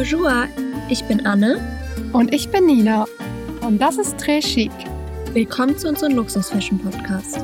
Bonjour, ich bin Anne. Und ich bin Nina. Und das ist Très Chic. Willkommen zu unserem Luxus-Fashion-Podcast.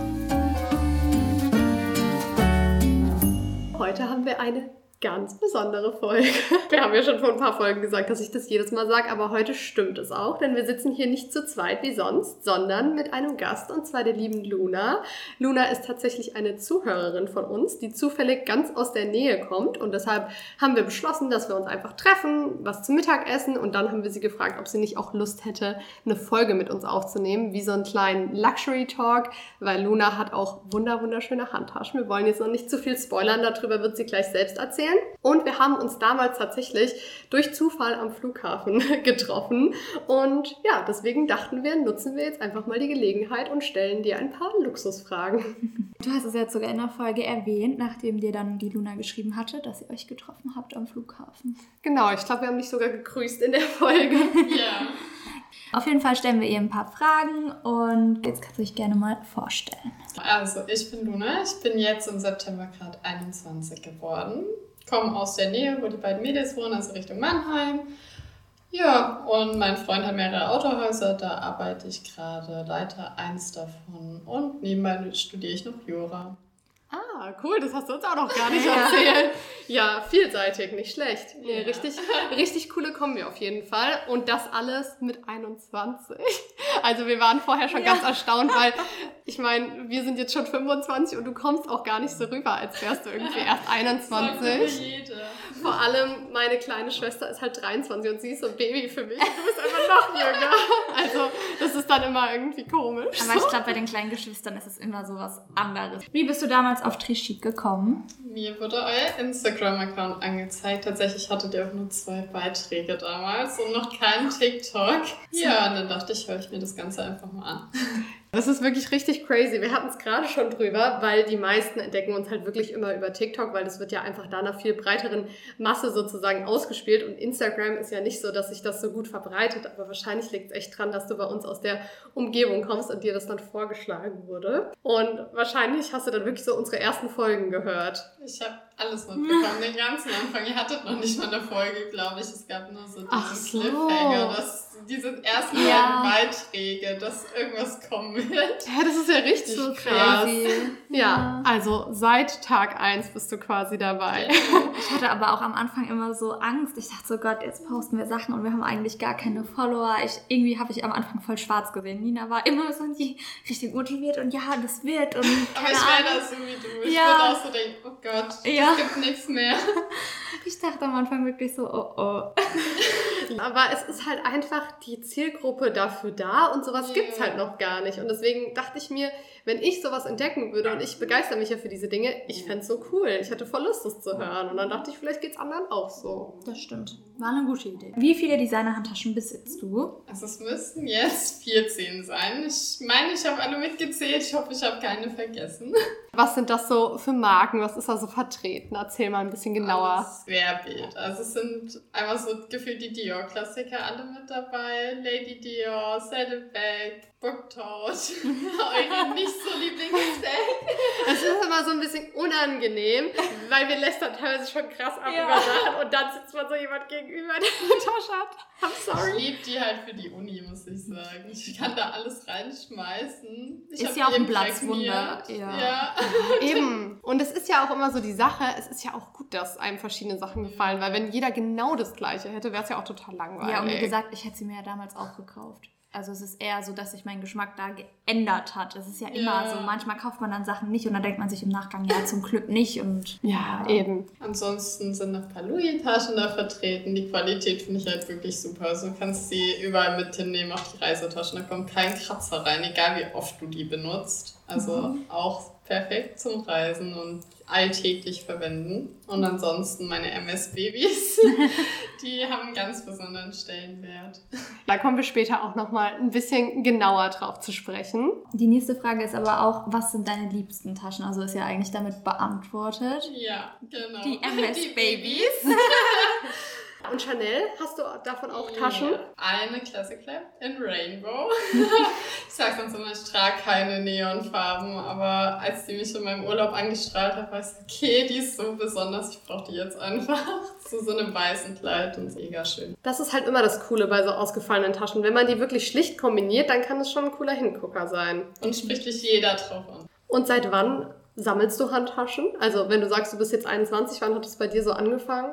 Heute haben wir eine ganz besondere Folge. Wir haben ja schon vor ein paar Folgen gesagt, dass ich das jedes Mal sage, aber heute stimmt es auch, denn wir sitzen hier nicht zu zweit wie sonst, sondern mit einem Gast und zwar der lieben Luna. Luna ist tatsächlich eine Zuhörerin von uns, die zufällig ganz aus der Nähe kommt und deshalb haben wir beschlossen, dass wir uns einfach treffen, was zum Mittagessen und dann haben wir sie gefragt, ob sie nicht auch Lust hätte, eine Folge mit uns aufzunehmen, wie so einen kleinen Luxury Talk, weil Luna hat auch wunder wunderschöne Handtaschen. Wir wollen jetzt noch nicht zu viel spoilern, darüber wird sie gleich selbst erzählen erzählen. Und wir haben uns damals tatsächlich durch Zufall am Flughafen getroffen. Und ja, deswegen dachten wir, nutzen wir jetzt einfach mal die Gelegenheit und stellen dir ein paar Luxusfragen. Du hast es jetzt sogar in der Folge erwähnt, nachdem dir dann die Luna geschrieben hatte, dass ihr euch getroffen habt am Flughafen. Genau, ich glaube, wir haben dich sogar gegrüßt in der Folge. ja. Auf jeden Fall stellen wir ihr ein paar Fragen und jetzt kannst du dich gerne mal vorstellen. Also, ich bin Luna. Ich bin jetzt im September gerade 21 geworden komme aus der Nähe, wo die beiden Mädels wohnen, also Richtung Mannheim. Ja, und mein Freund hat mehrere Autohäuser, da arbeite ich gerade, leite eins davon und nebenbei studiere ich noch Jura. Ah, cool, das hast du uns auch noch gar nicht erzählt. Ja, vielseitig, nicht schlecht. Nee, ja. richtig, richtig coole Kombi auf jeden Fall. Und das alles mit 21. Also wir waren vorher schon ja. ganz erstaunt, weil ich meine, wir sind jetzt schon 25 und du kommst auch gar nicht so rüber, als wärst du irgendwie erst 21. Vor allem meine kleine Schwester ist halt 23 und sie ist so ein Baby für mich. Du bist einfach noch jünger. Also das ist dann immer irgendwie komisch. Aber ich glaube, bei den kleinen Geschwistern ist es immer so was anderes. Wie bist du damals auf Trichik gekommen? Mir wurde euer Instagram-Account angezeigt. Tatsächlich hattet ihr auch nur zwei Beiträge damals und noch keinen TikTok. Ja, und dann dachte ich, höre ich mir das Ganze einfach mal an. Das ist wirklich richtig crazy. Wir hatten es gerade schon drüber, weil die meisten entdecken uns halt wirklich immer über TikTok, weil das wird ja einfach da einer viel breiteren Masse sozusagen ausgespielt. Und Instagram ist ja nicht so, dass sich das so gut verbreitet, aber wahrscheinlich liegt es echt dran, dass du bei uns aus der Umgebung kommst und dir das dann vorgeschlagen wurde. Und wahrscheinlich hast du dann wirklich so unsere ersten Folgen gehört. Ich habe alles mitbekommen, den ganzen Anfang. Ihr hattet noch nicht mal eine Folge, glaube ich. Es gab nur so diesen so. Cliffhanger, dass diese ersten ja. Beiträge, dass irgendwas kommen wird. Ja, das ist ja richtig so krass. Ja, ja, also seit Tag 1 bist du quasi dabei. Ich hatte aber auch am Anfang immer so Angst. Ich dachte so, Gott, jetzt posten wir Sachen und wir haben eigentlich gar keine Follower. Ich, irgendwie habe ich am Anfang voll schwarz gesehen. Nina war immer so richtig motiviert und ja, das wird. Und aber ich wäre das so wie du. Ich ja. würde auch so denken, oh Gott, ja. Es gibt nichts mehr. Ich dachte am Anfang wirklich so, oh oh. aber es ist halt einfach die Zielgruppe dafür da und sowas yeah. es halt noch gar nicht. Und deswegen dachte ich mir, wenn ich sowas entdecken würde und ich begeister mich ja für diese Dinge, ich fände es so cool. Ich hätte voll Lust, das zu hören. Und dann dachte ich, vielleicht geht es anderen auch so. Das stimmt. War eine gute Idee. Wie viele Designer-Handtaschen besitzt du? Also es müssten jetzt 14 sein. Ich meine, ich habe alle mitgezählt. Ich hoffe, ich habe keine vergessen. Was sind das so für Marken? Was ist da so vertreten? Erzähl mal ein bisschen genauer. Alles Querbeet. Also es sind einfach so gefühlt die Dior-Klassiker alle mit dabei. Lady Dior, Saddleback, Booktouch. Eure nicht so Lieblingssteak. Es ist immer so ein bisschen unangenehm, weil wir lästern teilweise schon krass ab ja. über Sachen und dann sitzt man so jemand gegenüber, der eine Tasche hat. I'm sorry. Ich liebe die halt für die Uni, muss ich sagen. Ich kann da alles reinschmeißen. Ich ist ja auch ein Platzwunder. Ja. ja. Eben. Und es ist ja auch immer so die Sache, es ist ja auch gut, dass einem verschiedene Sachen gefallen, weil wenn jeder genau das Gleiche hätte, wäre es ja auch total langweilig. Ja, und wie gesagt, ich hätte sie mir ja damals auch gekauft. Also es ist eher so, dass sich mein Geschmack da geändert hat. Es ist ja immer ja. so, manchmal kauft man dann Sachen nicht und dann denkt man sich im Nachgang, ja, zum Glück nicht. Und ja, ja. eben. Ansonsten sind noch ein paar Louis-Taschen da vertreten. Die Qualität finde ich halt wirklich super. Also du kannst sie überall mit hinnehmen, auch die Reisetaschen. Da kommt kein Kratzer rein, egal wie oft du die benutzt. Also mhm. auch perfekt zum Reisen und alltäglich verwenden. Und ansonsten meine MS-Babys, die haben einen ganz besonderen Stellenwert. Da kommen wir später auch nochmal ein bisschen genauer drauf zu sprechen. Die nächste Frage ist aber auch, was sind deine liebsten Taschen? Also ist ja eigentlich damit beantwortet. Ja, genau. Die MS-Babys. Und Chanel, hast du davon auch Taschen? Ja, Eine Classic Lab in Rainbow. ich sag sonst immer, ich trage keine Neonfarben, aber als die mich in meinem Urlaub angestrahlt hat, war ich so, okay, die ist so besonders, ich brauche die jetzt einfach. Zu so einem weißen Kleid und mega schön. Das ist halt immer das Coole bei so ausgefallenen Taschen. Wenn man die wirklich schlicht kombiniert, dann kann es schon ein cooler Hingucker sein. Und spricht dich jeder drauf an. Und seit wann sammelst du Handtaschen? Also wenn du sagst, du bist jetzt 21, wann hat es bei dir so angefangen?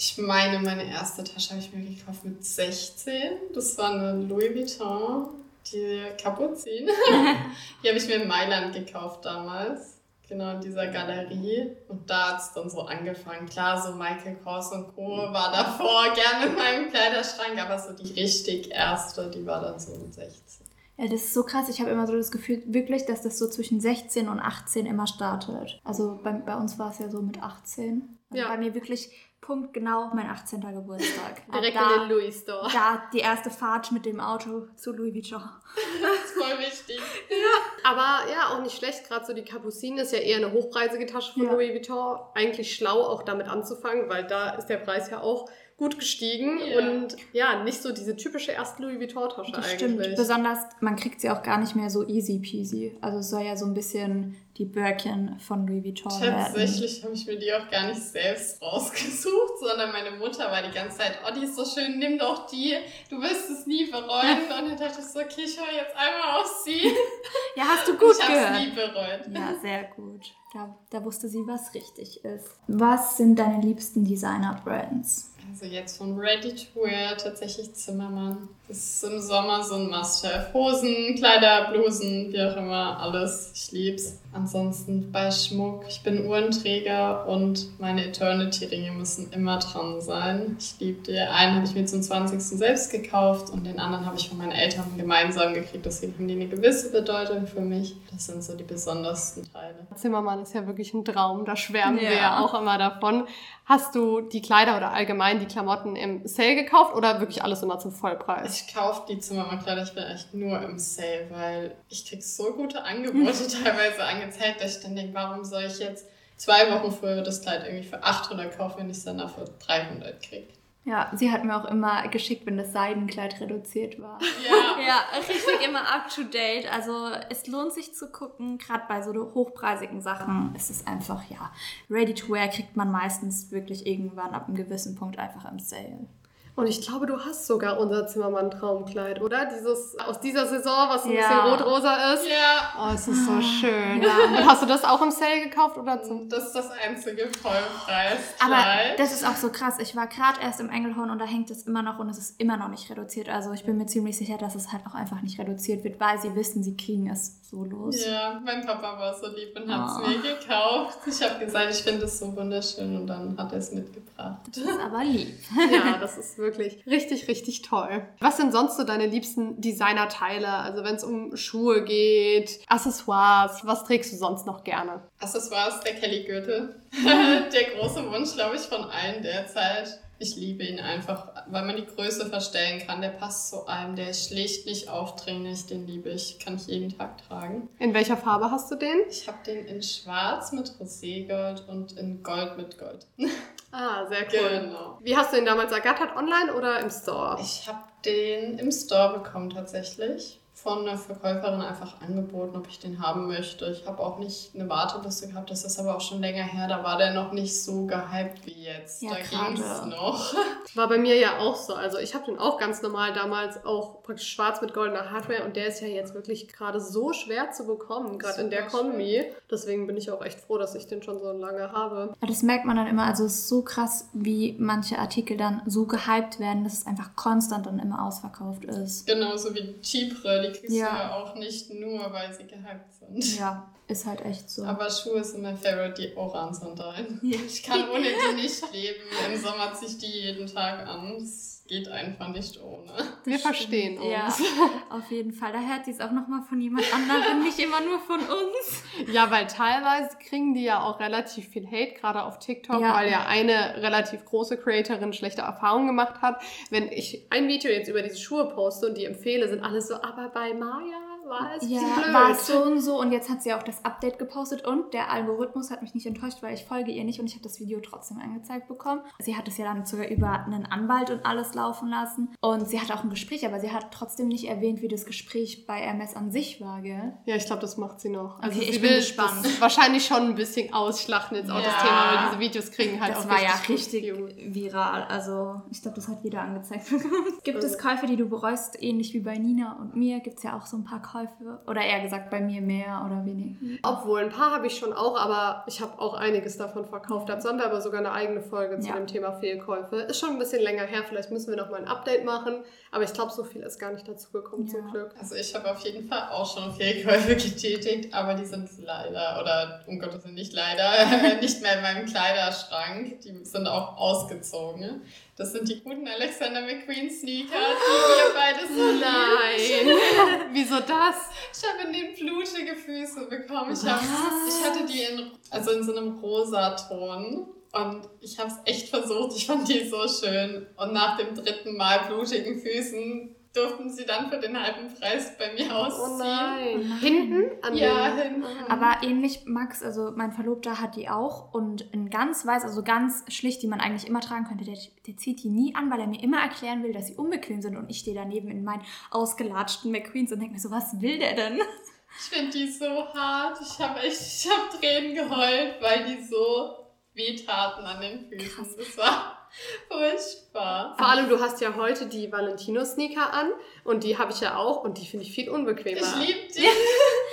Ich meine, meine erste Tasche habe ich mir gekauft mit 16. Das war eine Louis Vuitton, die Kapuzin. die habe ich mir in Mailand gekauft damals. Genau, in dieser Galerie. Und da hat es dann so angefangen. Klar, so Michael Kors und Co. war davor gerne in meinem Kleiderschrank, aber so die richtig erste, die war dann so mit 16. Ja, das ist so krass. Ich habe immer so das Gefühl, wirklich, dass das so zwischen 16 und 18 immer startet. Also bei, bei uns war es ja so mit 18. Also Ja. Bei mir wirklich punktgenau mein 18. Geburtstag. Direkt da, in den Louis Store. da die erste Fahrt mit dem Auto zu Louis Vuitton. Das ist voll wichtig. Aber ja, auch nicht schlecht. Gerade so die Capucine ist ja eher eine hochpreisige Tasche von Ja. Louis Vuitton. Eigentlich schlau, auch damit anzufangen, weil da ist der Preis ja auch gut gestiegen. Ja. Und ja, nicht so diese typische erste Louis Vuitton-Tasche Das eigentlich. stimmt. Besonders, man kriegt sie auch gar nicht mehr so easy peasy. Also es soll ja so ein bisschen die Birkin von Louis Vuitton. Tatsächlich habe ich mir die auch gar nicht selbst rausgesucht, sondern meine Mutter war die ganze Zeit, oh, die ist so schön, nimm doch die, du wirst es nie bereuen. Und dann dachte ich so, okay, ich höre jetzt einmal auf sie. Ja, hast du gut ich habe gehört. es nie bereut. Ja, sehr gut. Da, da wusste sie, was richtig ist. Was sind deine liebsten Designer-Brands? Also jetzt von Ready to Wear tatsächlich Zimmermann. Das ist im Sommer so ein Must-Have. Hosen, Kleider, Blusen, wie auch immer, alles. Ich lieb's. Ansonsten bei Schmuck. Ich bin Uhrenträger und meine Eternity-Ringe müssen immer dran sein. Ich liebe die. Einen habe ich mir zum 20. selbst gekauft und den anderen habe ich von meinen Eltern gemeinsam gekriegt. Deswegen haben die eine gewisse Bedeutung für mich. Das sind so die besondersten Teile. Zimmermann ist ja wirklich ein Traum, da schwärmen wir Ja. ja auch immer davon. Hast du die Kleider oder allgemein die Klamotten im Sale gekauft oder wirklich alles immer zum Vollpreis? Ich kaufe die Zimmermannkleider, ich bin echt nur im Sale, weil ich krieg so gute Angebote teilweise angezeigt, dass ich dann denke, warum soll ich jetzt zwei Wochen früher das Kleid irgendwie für 800 kaufen, wenn ich es dann dafür 300 krieg? Ja, sie hat mir auch immer geschickt, wenn das Seidenkleid reduziert war. Ja. Ja, richtig immer up to date. Also es lohnt sich zu gucken, gerade bei so hochpreisigen Sachen ist es einfach, ja, ready to wear kriegt man meistens wirklich irgendwann ab einem gewissen Punkt einfach im Sale. Und ich glaube, du hast sogar unser Zimmermann-Traumkleid, oder? Dieses aus dieser Saison, was ein Ja. bisschen rot-rosa ist. Ja. Oh, es ist so schön. Ja. Und hast du das auch im Sale gekauft oder zum... Das ist das einzige Vollpreiskleid. Aber das ist auch so krass. Ich war gerade erst im Engelhorn und da hängt es immer noch und es ist immer noch nicht reduziert. Also ich bin mir ziemlich sicher, dass es halt auch einfach nicht reduziert wird, weil sie wissen, sie kriegen es so los. Ja, mein Papa war so lieb und hat es Oh. mir gekauft. Ich habe gesagt, ich finde es so wunderschön und dann hat er es mitgebracht. Das ist aber lieb. Ja, das ist wirklich richtig, richtig toll. Was sind sonst so deine liebsten Designerteile? Also wenn es um Schuhe geht, Accessoires, was trägst du sonst noch gerne? Accessoires der Kelly Gürtel. der große Wunsch, glaube ich, von allen derzeit. Ich liebe ihn einfach, weil man die Größe verstellen kann. Der passt zu allem, der ist schlicht nicht aufdringlich, den liebe ich, kann ich jeden Tag tragen. In welcher Farbe hast du den? Ich habe den in Schwarz mit Roségold und in Gold mit Gold. Ah, sehr cool. Genau. Wie hast du ihn damals ergattert? Online oder im Store? Ich habe den im Store bekommen tatsächlich. Von einer Verkäuferin einfach angeboten, ob ich den haben möchte. Ich habe auch nicht eine Warteliste gehabt, das ist aber auch schon länger her. Da war der noch nicht so gehypt wie jetzt. Ja, da ging es noch. War bei mir ja auch so. Also ich habe den auch ganz normal damals auch praktisch schwarz mit goldener Hardware und der ist ja jetzt wirklich gerade so schwer zu bekommen, gerade in der Kombi. Deswegen bin ich auch echt froh, dass ich den schon so lange habe. Aber das merkt man dann immer, also es ist so krass, wie manche Artikel dann so gehypt werden, dass es einfach konstant dann immer ausverkauft ist. Genauso wie Chypre, die kriegst Ja. du ja auch nicht nur, weil sie gehypt sind. Ja, ist halt echt so. Aber Schuhe sind mein Favorite, die Oran-Sandalen. Ja. Ich kann ohne die nicht leben. Im Sommer ziehe ich die jeden Tag an. Es geht einfach nicht ohne. Wir verstehen uns. Ja, auf jeden Fall. Da hört sie es auch nochmal von jemand anderem, nicht immer nur von uns. Ja, weil teilweise kriegen die ja auch relativ viel Hate, gerade auf TikTok, Ja. weil ja eine relativ große Creatorin schlechte Erfahrungen gemacht hat. Wenn ich ein Video jetzt über diese Schuhe poste und die empfehle, sind alle so, aber bei Maya war es Ja, blöd. war es so und so und jetzt hat sie auch das Update gepostet und der Algorithmus hat mich nicht enttäuscht, weil ich folge ihr nicht und ich habe das Video trotzdem angezeigt bekommen. Sie hat es ja dann sogar über einen Anwalt und alles laufen lassen und sie hat auch ein Gespräch, aber sie hat trotzdem nicht erwähnt, wie das Gespräch bei MS an sich war, gell? Ja, ich glaube, das macht sie noch. Also Okay, ich bin gespannt. das wahrscheinlich schon ein bisschen ausschlachten jetzt auch das Ja. Thema, weil diese Videos kriegen halt das auch war ja richtig richtig Views. viral. Also ich glaube, das hat jeder angezeigt bekommen. Gibt es Käufe, die du bereust, ähnlich wie bei Nina und mir? Gibt es ja auch so ein paar Käufe. Oder eher gesagt, bei mir mehr oder weniger. Obwohl, ein paar habe ich schon auch, aber ich habe auch einiges davon verkauft. Dazu haben wir aber sogar eine eigene Folge zu Ja. dem Thema Fehlkäufe. Ist schon ein bisschen länger her, vielleicht müssen wir noch mal ein Update machen. Aber ich glaube, so viel ist gar nicht dazu gekommen, Ja. zum Glück. Also ich habe auf jeden Fall auch schon Fehlkäufe getätigt, aber die sind leider, oder um Gottes Willen nicht leider, nicht mehr in meinem Kleiderschrank. Die sind auch ausgezogen. Das sind die guten Alexander McQueen Sneaker, die wir beide so. Nein! Wieso das? Ich habe in den blutige Füße bekommen. Ich, hab, ich hatte die in, also in so einem rosa Ton. Und ich habe es echt versucht. Ich fand die so schön. Und nach dem dritten Mal blutigen Füßen durften sie dann für den halben Preis bei mir ausziehen. Oh nein. Hinten? An Ja, den- hinten. Aber ähnlich, Max, also mein Verlobter hat die auch und in ganz weiß, also ganz schlicht, die man eigentlich immer tragen könnte, der, der zieht die nie an, weil er mir immer erklären will, dass sie unbequem sind und ich stehe daneben in meinen ausgelatschten McQueens und denke mir so, was will der denn? Ich finde die so hart. Ich habe echt, ich habe Tränen geheult, weil die so wehtaten an den Füßen. Das war furchtbar. Vor allem, du hast ja heute die Valentino-Sneaker an und die habe ich ja auch und die finde ich viel unbequemer. Ich liebe die.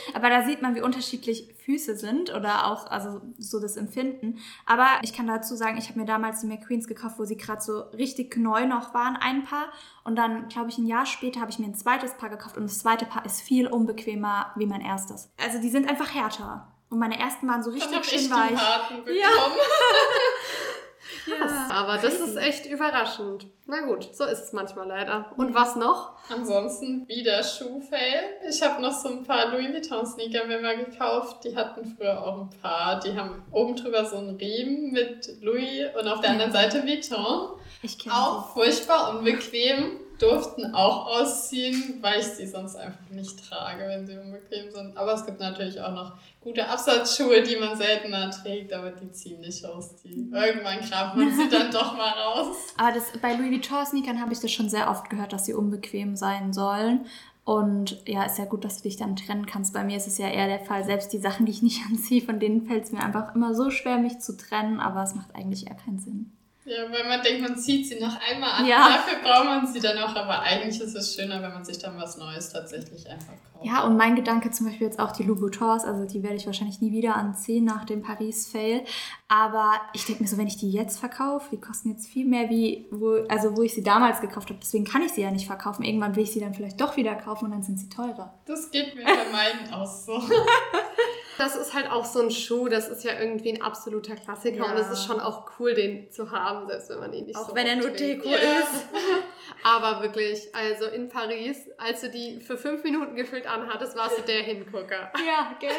Aber da sieht man, wie unterschiedlich Füße sind oder auch also so das Empfinden. Aber ich kann dazu sagen, ich habe mir damals die McQueens gekauft, wo sie gerade so richtig neu noch waren, ein Paar. Und dann, glaube ich, ein Jahr später habe ich mir ein zweites Paar gekauft und das zweite Paar ist viel unbequemer wie mein erstes. Also die sind einfach härter. Und meine ersten waren so Ich richtig schön weich. harten Krass. Aber das ist echt überraschend. Na gut, so ist es manchmal leider. Und was noch? Ansonsten wieder Schuhfail. Ich habe noch so ein paar Louis Vuitton Sneaker mir mal gekauft. Die hatten früher auch ein paar. Die haben oben drüber so einen Riemen mit Louis und auf der anderen Seite Vuitton. Ich kenne Auch furchtbar unbequem. Durften auch ausziehen, weil ich sie sonst einfach nicht trage, wenn sie unbequem sind. Aber es gibt natürlich auch noch gute Absatzschuhe, die man seltener trägt, aber die ziehen nicht aus. Irgendwann kramt man sie dann doch mal raus. Aber das, bei Louis Vuitton Sneakern habe ich das schon sehr oft gehört, dass sie unbequem sein sollen. Und ja, ist ja gut, dass du dich dann trennen kannst. Bei mir ist es ja eher der Fall, selbst die Sachen, die ich nicht anziehe, von denen fällt es mir einfach immer so schwer, mich zu trennen, aber es macht eigentlich eher keinen Sinn. Ja, weil man denkt, man zieht sie noch einmal an. Ja. Dafür braucht man sie dann auch. Aber eigentlich ist es schöner, wenn man sich dann was Neues tatsächlich einfach kauft. Ja, und mein Gedanke zum Beispiel jetzt auch die Louboutins, also die werde ich wahrscheinlich nie wieder anziehen nach dem Paris-Fail. Aber ich denke mir so, wenn ich die jetzt verkaufe, die kosten jetzt viel mehr, wie wo, also wo ich sie damals gekauft habe. Deswegen kann ich sie ja nicht verkaufen. Irgendwann will ich sie dann vielleicht doch wieder kaufen und dann sind sie teurer. Das geht mir bei meinen auch so. Das ist halt auch so ein Schuh, das ist ja irgendwie ein absoluter Klassiker Ja. und es ist schon auch cool, den zu haben, selbst wenn man ihn nicht Auch so wenn er nur. Deko ist. Aber wirklich, also in Paris, als du die für fünf Minuten gefühlt anhattest, warst du der Hingucker. Ja, gell?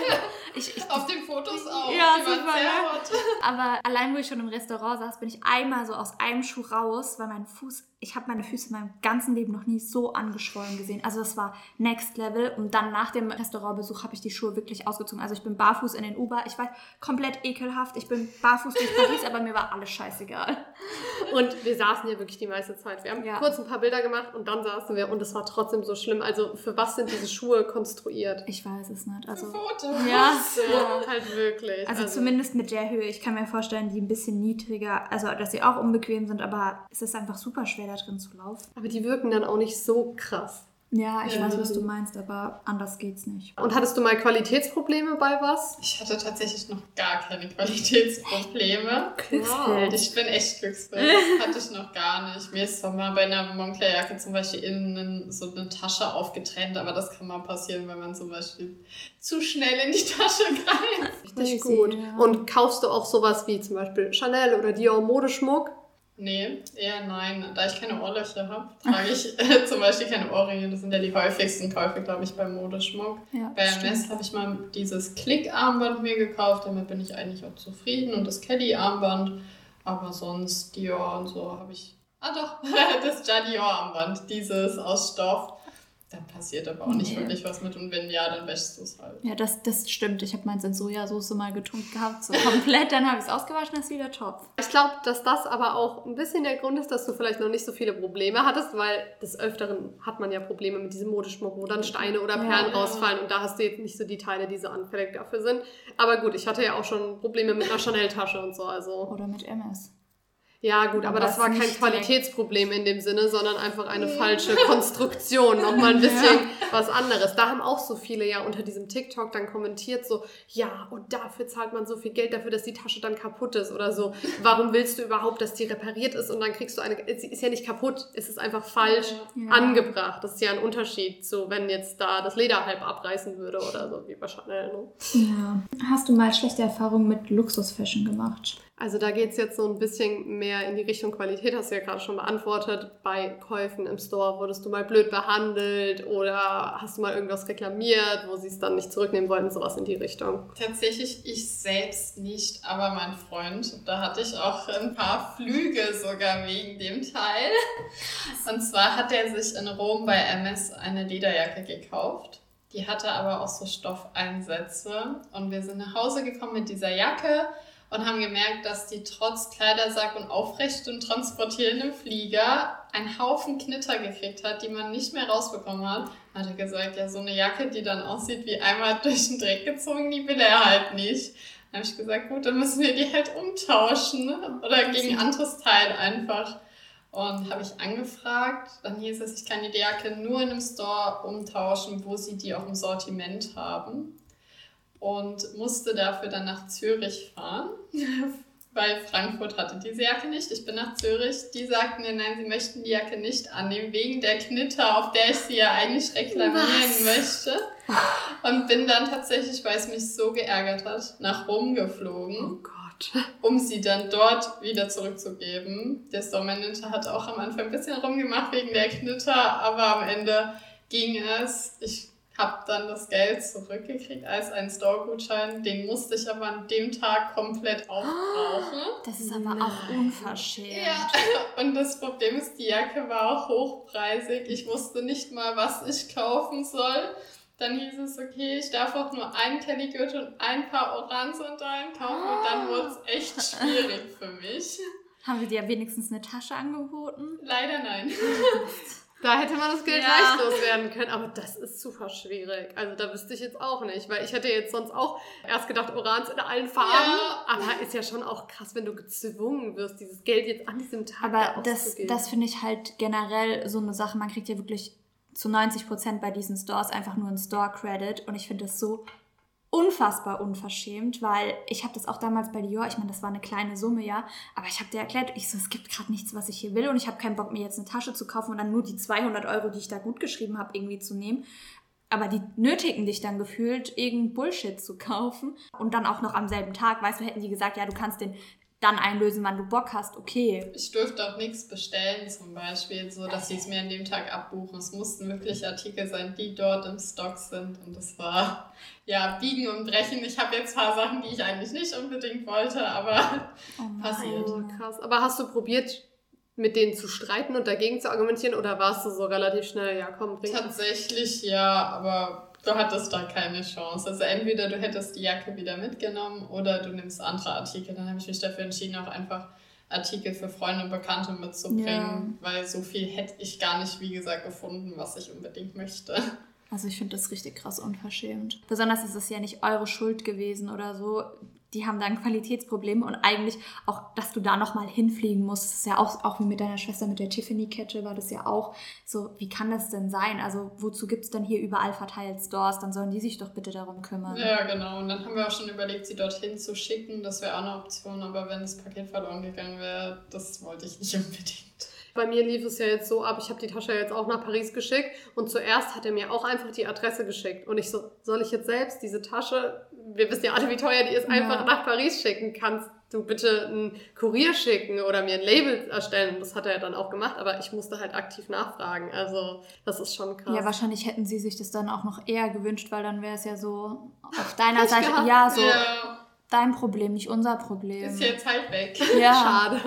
Ich, ich, Auf den Fotos auch. Ja, die waren super, sehr ne? hot. Aber allein, wo ich schon im Restaurant saß, bin ich einmal so aus einem Schuh raus, weil mein Fuß, ich habe meine Füße in meinem ganzen Leben noch nie so angeschwollen gesehen. Also das war Next Level. Und dann nach dem Restaurantbesuch habe ich die Schuhe wirklich ausgezogen. Also ich bin barfuß in den Uber. Ich war komplett ekelhaft. Ich bin barfuß durch Paris, aber mir war alles scheißegal. Und wir saßen ja wirklich die meiste Zeit. Wir haben Ja. kurz ein paar Bilder gemacht und dann saßen wir und es war trotzdem so schlimm. Also für was sind diese Schuhe konstruiert? Ich weiß es nicht. Also Fotos. ja, Ja, halt wirklich. Also, zumindest mit der Höhe. Ich kann mir vorstellen, die ein bisschen niedriger, also dass sie auch unbequem sind, aber es ist einfach super schwer da drin zu laufen. Aber die wirken dann auch nicht so krass. Ja, ich Ja. weiß, was du meinst, aber anders geht's nicht. Und hattest du mal Qualitätsprobleme bei was? Ich hatte tatsächlich noch gar keine Qualitätsprobleme. Glücksfeld. Ich bin echt glücksfähig. Hatte ich noch gar nicht. Mir ist doch mal bei einer Moncler-Jacke zum Beispiel innen so eine Tasche aufgetrennt, aber das kann mal passieren, wenn man zum Beispiel zu schnell in die Tasche greift. Richtig gut. ja. Und kaufst du auch sowas wie zum Beispiel Chanel oder Dior Modeschmuck? Nee, eher nein. Da ich keine Ohrlöcher habe, trage ich äh, zum Beispiel keine Ohrringe. Das sind ja die häufigsten Käufe, glaube ich, beim Modeschmuck. Ja, Bei. MS habe ich mal dieses Klick-Armband mir gekauft. Damit bin ich eigentlich auch zufrieden. Und das Caddy-Armband. Aber sonst Dior und so habe ich. Ah doch, das Jadior-Armband. Dieses aus Stoff. Da passiert aber auch nicht Nee. wirklich was mit. Und wenn ja, dann wäschst du es halt. Ja, das, das stimmt. Ich habe meins in Sojasauce mal getunkt gehabt, so komplett. Dann habe ich es ausgewaschen, dann ist wieder top. Ich glaube, dass das aber auch ein bisschen der Grund ist, dass du vielleicht noch nicht so viele Probleme hattest, weil des Öfteren hat man ja Probleme mit diesem Modeschmuck, wo dann Steine oder Ja. Perlen rausfallen und da hast du jetzt nicht so die Teile, die so anfällig dafür sind. Aber gut, ich hatte ja auch schon Probleme mit einer Chanel-Tasche und so, also. Oder mit MS. Ja, gut, aber das war kein Qualitätsproblem in dem Sinne, sondern einfach eine falsche Konstruktion. Nochmal ein bisschen was anderes. Da haben auch so viele ja unter diesem TikTok dann kommentiert, so, ja, und dafür zahlt man so viel Geld dafür, dass die Tasche dann kaputt ist oder so. Warum willst du überhaupt, dass die repariert ist und dann kriegst du eine. Sie ist ja nicht kaputt, es ist einfach falsch Ja. angebracht. Das ist ja ein Unterschied zu, wenn jetzt da das Leder halb abreißen würde oder so, wie bei Chanel. Ne? Ja. Hast du mal schlechte Erfahrungen mit Luxusfashion gemacht? Also da geht es jetzt so ein bisschen mehr in die Richtung Qualität, hast du ja gerade schon beantwortet. Bei Käufen im Store wurdest du mal blöd behandelt oder hast du mal irgendwas reklamiert, wo sie es dann nicht zurücknehmen wollten, sowas in die Richtung. Tatsächlich ich selbst nicht, aber mein Freund. Da hatte ich auch ein paar Flüge sogar wegen dem Teil. Und zwar hat er sich in Rom bei MS eine Lederjacke gekauft. Die hatte aber auch so Stoffeinsätze. Und wir sind nach Hause gekommen mit dieser Jacke und haben gemerkt, dass die trotz Kleidersack und aufrecht und transportierendem Flieger einen Haufen Knitter gekriegt hat, die man nicht mehr rausbekommen hat. Hat er gesagt, ja, so eine Jacke, die dann aussieht wie einmal durch den Dreck gezogen, die will er halt nicht. Dann habe ich gesagt, gut, dann müssen wir die halt umtauschen ne? oder gegen ein anderes Teil einfach. Und habe ich angefragt, dann hieß es, ich kann die Jacke nur in einem Store umtauschen, wo sie die auch im Sortiment haben. Und musste dafür dann nach Zürich fahren, weil Frankfurt hatte diese Jacke nicht. Ich bin nach Zürich. Die sagten mir, nein, sie möchten die Jacke nicht annehmen, wegen der Knitter, auf der ich sie ja eigentlich reklamieren möchte. Und bin dann tatsächlich, weil es mich so geärgert hat, nach Rom geflogen Oh Gott. um sie dann dort wieder zurückzugeben. Der Store Manager hat auch am Anfang ein bisschen rumgemacht wegen der Knitter, aber am Ende ging es. Ich habe dann das Geld zurückgekriegt als einen Store-Gutschein. Den musste ich aber an dem Tag komplett aufbrauchen. Das ist aber auch Nein. unverschämt. Ja, und das Problem ist, die Jacke war auch hochpreisig. Ich wusste nicht mal, was ich kaufen soll. Dann hieß es, okay, ich darf auch nur einen Kellygürtel und ein paar Orange-Sandalen kaufen. Und dann wurde es echt schwierig für mich. Haben wir dir wenigstens eine Tasche angeboten? Leider nein. Da hätte man das Geld Ja. leicht loswerden können, aber das ist super schwierig. Also da wüsste ich jetzt auch nicht, weil ich hätte jetzt sonst auch erst gedacht, Orange in allen Farben. Ja. Aber ist ja schon auch krass, wenn du gezwungen wirst, dieses Geld jetzt an diesem Tag Aber da das, auszugeben. das finde ich halt generell so eine Sache. Man kriegt ja wirklich zu 90 Prozent bei diesen Stores einfach nur einen Store-Credit. Und ich finde das so unfassbar unverschämt, weil ich habe das auch damals bei Dior, ich meine, das war eine kleine Summe, ja, aber ich habe dir erklärt, ich so, es gibt gerade nichts, was ich hier will und ich habe keinen Bock, mir jetzt eine Tasche zu kaufen und dann nur die 200 Euro, die ich da gut geschrieben habe, irgendwie zu nehmen. Aber die nötigen dich dann gefühlt, irgendein Bullshit zu kaufen und dann auch noch am selben Tag, weißt du, hätten die gesagt, ja, du kannst den dann einlösen, wann du Bock hast, okay. Ich durfte auch nichts bestellen, zum Beispiel, so dass sie es mir an dem Tag abbuchen. Es mussten wirklich Artikel sein, die dort im Stock sind. Und das war ja biegen und brechen. Ich habe jetzt ein paar Sachen, die ich eigentlich nicht unbedingt wollte, aber Oh Passiert. Oh, krass. Aber hast du probiert, mit denen zu streiten und dagegen zu argumentieren oder warst du so relativ schnell, ja komm, bring tatsächlich ja, aber du hattest da keine Chance. Also entweder du hättest die Jacke wieder mitgenommen oder du nimmst andere Artikel. Dann habe ich mich dafür entschieden, auch einfach Artikel für Freunde und Bekannte mitzubringen, weil so viel hätte ich gar nicht, wie gesagt, gefunden, was ich unbedingt möchte. Also ich finde das richtig krass unverschämt. Besonders ist es ja nicht eure Schuld gewesen oder so. Die haben da ein Qualitätsproblem und eigentlich auch, dass du da nochmal hinfliegen musst, das ist ja auch, auch wie mit deiner Schwester mit der Tiffany-Kette war das ja auch so, wie kann das denn sein? Also wozu gibt es denn hier überall verteilt Stores? Dann sollen die sich doch bitte darum kümmern. Ja, genau. Und dann haben wir auch schon überlegt, sie dorthin zu schicken. Das wäre auch eine Option, aber wenn das Paket verloren gegangen wäre, das wollte ich nicht unbedingt. Bei mir lief es ja jetzt so ab, ich habe die Tasche jetzt auch nach Paris geschickt und zuerst hat er mir auch einfach die Adresse geschickt. Und ich so, soll ich jetzt selbst diese Tasche, wir wissen ja alle, wie teuer die ist, Ja. einfach nach Paris schicken? Kannst du bitte einen Kurier schicken oder mir ein Label erstellen? Das hat er ja dann auch gemacht, aber ich musste halt aktiv nachfragen. Also das ist schon krass. Ja, wahrscheinlich hätten sie sich das dann auch noch eher gewünscht, weil dann wäre es ja so auf deiner Seite, gehabt. ja, so Ja, dein Problem, nicht unser Problem. Ist jetzt halt weg. ja, Schade.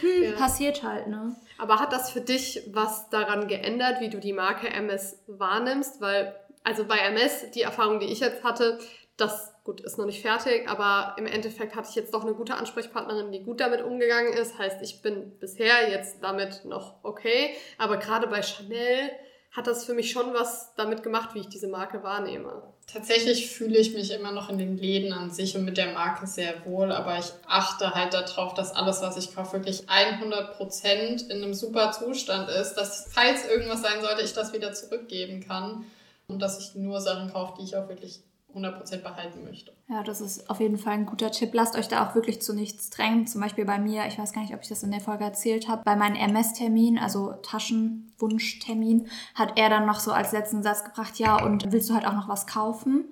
Hm, Ja. passiert halt, ne? Aber hat das für dich was daran geändert, wie du die Marke MS wahrnimmst? Weil, also bei MS, die Erfahrung, die ich jetzt hatte, das, gut, ist noch nicht fertig, aber im Endeffekt hatte ich jetzt doch eine gute Ansprechpartnerin, die gut damit umgegangen ist. Heißt, ich bin bisher jetzt damit noch okay. Aber gerade bei Chanel hat das für mich schon was damit gemacht, wie ich diese Marke wahrnehme. Tatsächlich fühle ich mich immer noch in den Läden an sich und mit der Marke sehr wohl, aber ich achte halt darauf, dass alles, was ich kaufe, wirklich 100% in einem super Zustand ist, dass falls irgendwas sein sollte, ich das wieder zurückgeben kann und dass ich nur Sachen kaufe, die ich auch wirklich 100% behalten möchte. Ja, das ist auf jeden Fall ein guter Tipp. Lasst euch da auch wirklich zu nichts drängen. Zum Beispiel bei mir, ich weiß gar nicht, ob ich das in der Folge erzählt habe, bei meinem MS-Termin, also Taschenwunschtermin, hat er dann noch so als letzten Satz gebracht, ja, und willst du halt auch noch was kaufen?